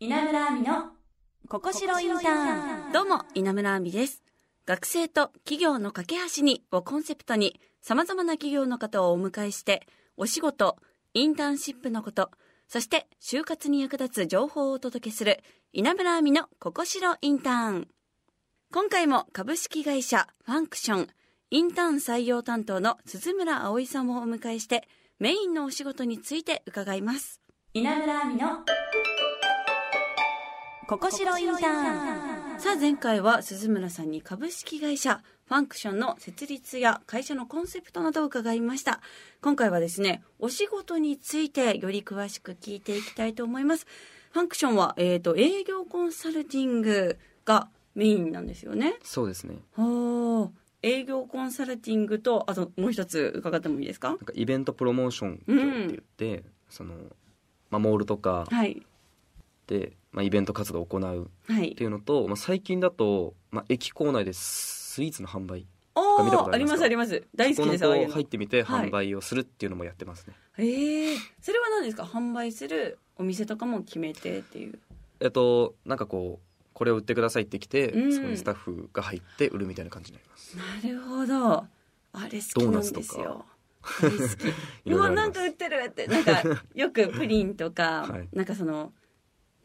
稲村亜美のここしろインターンどうも、稲村亜美です。学生と企業の架け橋にをコンセプトに、様々な企業の方をお迎えして、お仕事、インターンシップのこと、そして就活に役立つ情報をお届けする、稲村亜美のここしろインターン。今回も株式会社ファンクション、インターン採用担当の鈴村葵さんをお迎えして、メインのお仕事について伺います。稲村亜美のここしろインターン。さあ前回は鈴村さんに株式会社ファンクションの設立や会社のコンセプトなどを伺いました。今回はですねお仕事についてより詳しく聞いていきたいと思います。ファンクションは、えー、と営業コンサルティングがメインなんですよね。そうですね。はあ。営業コンサルティングとあともう一つ伺ってもいいですか？なんかイベントプロモーション業って言って、その、まあ、モールとかはい。で、まあ、イベント活動を行うはい。っていうのと、まあ、最近だと、まあ、駅構内でスイーツの販売お見たことーありありますか？ますあります。大好きですそこの入ってみてはい。販売をするっていうのもやってますね、ええそれは何ですか？販売するお店とかも決めてっていう。えっとなんかこうこれを売ってくださいって来て、うん。そこにスタッフが入って売るみたいな感じになります。なるほど。あれ好きなんですよ。あれ好き。いうろいろあります。わなんか売ってるって。なんかよくプリンとか、はい。なんかその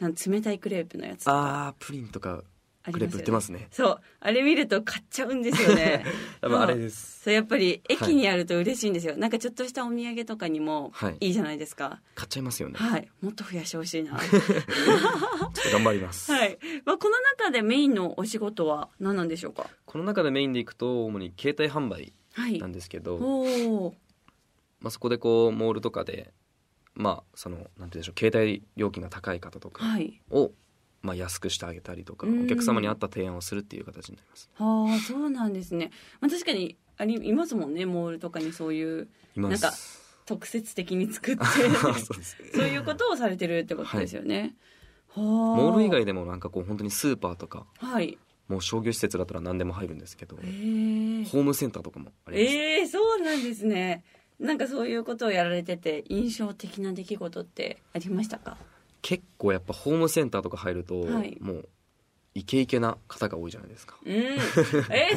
なん冷たいクレープのやつあープリンとかクレープ売ってまますすね。そう。あれ見ると買っちゃうんですよね。多分あれです。そうやっぱり駅にあると嬉しいんですよ、なんかちょっとしたお土産とかにもはい。いいじゃないですか。買っちゃいますよね、はい、もっと増やしてほしいな。頑張ります、はい、まあ、この中でメインのお仕事は何なんでしょうか？この中でメインでいくと主に携帯販売はい。なんですけど、おおまあ、そこでこうモールとかでまあそのなんてでしょう携帯料金が高い方とかはい。を、まあ、安くしてあげたりとかうん。お客様に合った提案をするっていう形になります。はあそうなんですね、まあ、確かにありいますもんねモールとかにそういうなんか特設的に作って そういうことをされてるってことですよね、はあ。モール以外でもなんかこう本当にスーパーとかはい。もう商業施設だったら何でも入るんですけどホームセンターとかもあります、ええそうなんですねなんかそういうことをやられてて印象的な出来事ってありましたか？結構やっぱホームセンターとか入ると、はい。もうイケイケな方が多いじゃないですか。うん。えー、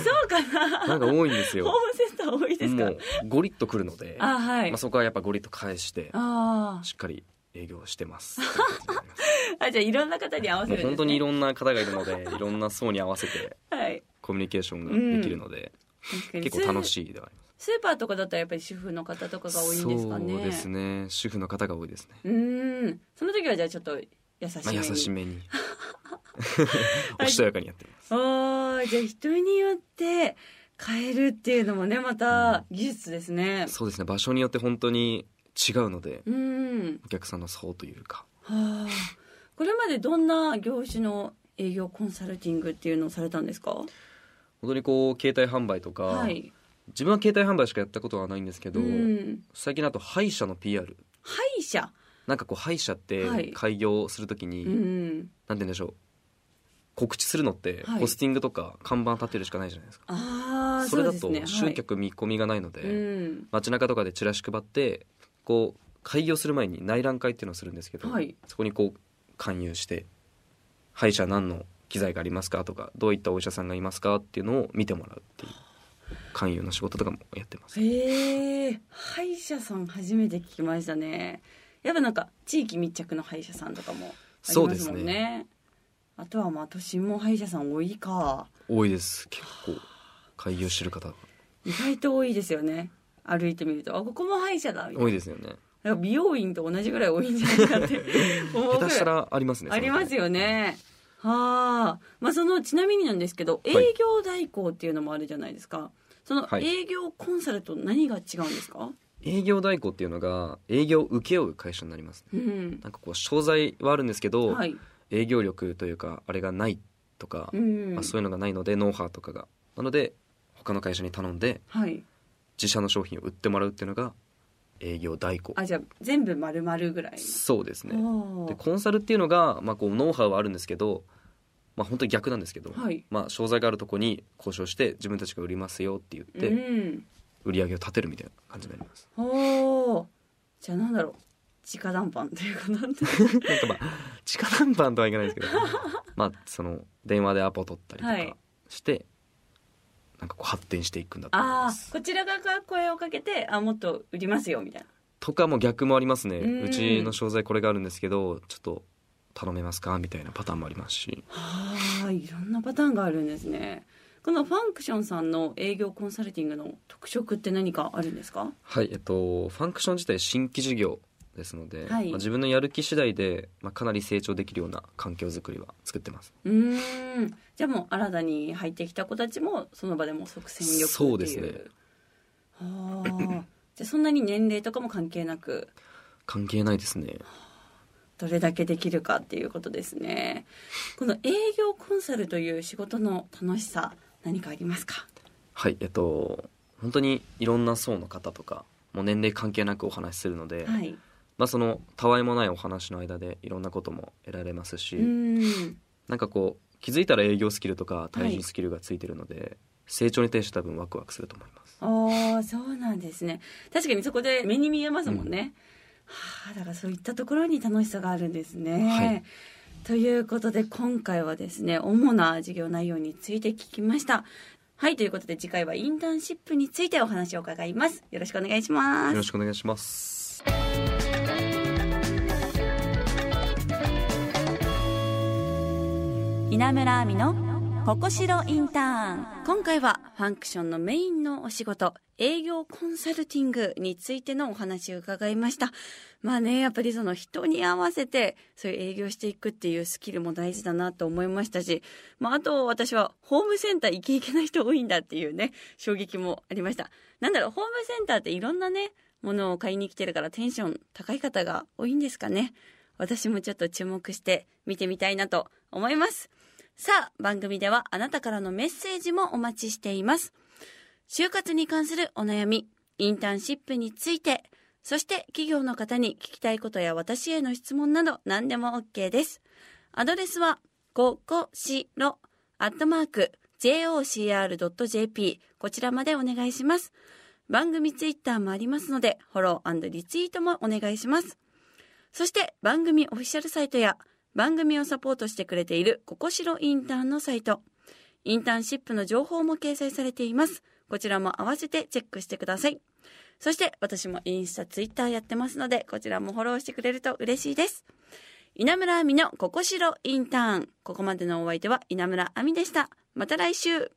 そうかな？なんか多いんですホーよムセンター多いですか？もうゴリッとくるのであはい、まあ、そこはやっぱゴリッと返してあしっかり営業してます ああじゃあいろんな方に合わせるんです、ね、本当にいろんな方がいるのでいろんな層に合わせて はい。コミュニケーションができるので、確かに結構楽いしいではありますスーパーとかだったらやっぱり主婦の方とかが多いんですかね。そうですね。主婦の方が多いですね、うーん。その時はじゃあちょっと優しまあ、めに、優しめに。おしとやかにやってます。ああじゃあ人によって変えるっていうのもねまた技術ですね。そうですね。場所によって本当に違うのでうん。お客さんの層というか。はあ。これまでどんな業種の営業コンサルティングっていうのをされたんですか？本当にこう携帯販売とか、はい自分は携帯販売しかやったことはないんですけど、うん。最近だと歯医者の PR 歯医者？なんかこう歯医者ってはい。開業するときに、うんなんて言うんでしょう。告知するのってはい。ポスティングとか看板立てるしかないじゃないですか、ああそれだと集客見込みがないので、はいうん。街中とかでチラシ配ってこう開業する前に内覧会っていうのをするんですけど、はい。そこにこう勧誘して歯医者何の機材がありますかとかどういったお医者さんがいますかっていうのを見てもらうっていう勧誘の仕事とかもやってます。へえ歯医者さん初めて聞きましたね。やっぱなんか地域密着の歯医者さんとかもありそうですますもんね。ね。あとはまあ都心も歯医者さん多いか。多いです。結構開業してる方。意外と多いですよね。歩いてみると。あここも歯医者だみたいな。多いですよね。美容院と同じぐらい多いんじゃないかって 下手したらありますねありますよね。はあ。まあそのちなみになんですけど営はい。業代行っていうのもあるじゃないですか、そのはい。営業コンサルと何が違うんですか、営業代行っていうのが営業を請け負う会社になりますね。うん。なんかこう商材はあるんですけど、はい。営業力というかあれがないとか、うん。まあ、そういうのがないのでノウハウとかが。なので他の会社に頼んではい。自社の商品を売ってもらうっていうのが営業代行。あじゃあ全部丸々ぐらい。そうですね。のでコンサルっていうのが、まあ、こうノウハウはあるんですけど、まあ、本当に逆なんですけど、はい。まあ、商材があるとこに交渉して自分たちが売りますよって言って、うん。売り上げを立てるみたいな感じになります。おー。じゃあなんだろう。直談判というかなんて。なんかまあ直談判とはいかないですけど まあその電話でアポ取ったりとはい。かして、なんかこう発展していくんだと思いああますこちら側が声をかけてあもっと売りますよみたいな。とかも逆もありますね。うん。うちの商材これがあるんですけどちょっと頼めますか？みたいなパターンもありますし。はあいろんなパターンがあるんですね。このファンクションさんの営業コンサルティングの特色って何かあるんですか？はいえっとファンクション自体新規事業ですので、はい。まあ、自分のやる気次第で、まあ、かなり成長できるような環境づくりは作ってます。うーん。じゃあもう新たに入ってきた子たちもその場でも即戦力っていう。そうですね。はあ。じゃあそんなに年齢とかも関係なく。関係ないですねどれだけできるかっていうことですね。この営業コンサルという仕事の楽しさ何かありますか？はいえっと本当にいろんな層の方とかもう年齢関係なくお話しするので、はい。まあ、そのたわいもないお話の間でいろんなことも得られますし、ん。なんかこう気づいたら営業スキルとか対人スキルがついてるので、成長に対して多分ワクワクすると思います。ああそうなんですね。確かにそこで目に見えますもんね、はあだからそういったところに楽しさがあるんですね、はい。ということで今回はですね主な事業内容について聞きました。はいということで次回はインターンシップについてお話を伺います。よろしくお願いします。よろしくお願いします。稲村亜美のここしろインターン。今回はファンクションのメインのお仕事営業コンサルティングについてのお話を伺いました。まあねやっぱりその人に合わせてそういう営業していくっていうスキルも大事だなと思いましたし、まあ、あと私はホームセンターイケイケない人多いんだっていうね衝撃もありました。なんだろうホームセンターっていろんなねものを買いに来てるからテンション高い方が多いんですかね。私もちょっと注目して見てみたいなと思います。さあ、番組ではあなたからのメッセージもお待ちしています。就活に関するお悩み、インターンシップについて、そして企業の方に聞きたいことや私への質問など何でも OK です。アドレスは、ここしろ、アットマーク、jocr.jp、こちらまでお願いします。番組ツイッターもありますので、フォローリツイートもお願いします。そして番組オフィシャルサイトや番組をサポートしてくれているココシロインターンのサイト、インターンシップの情報も掲載されています。こちらも合わせてチェックしてください。そして私もインスタ、ツイッターやってますので、こちらもフォローしてくれると嬉しいです。稲村亜美のココシロインターン。ここまでのお相手は稲村亜美でした。また来週。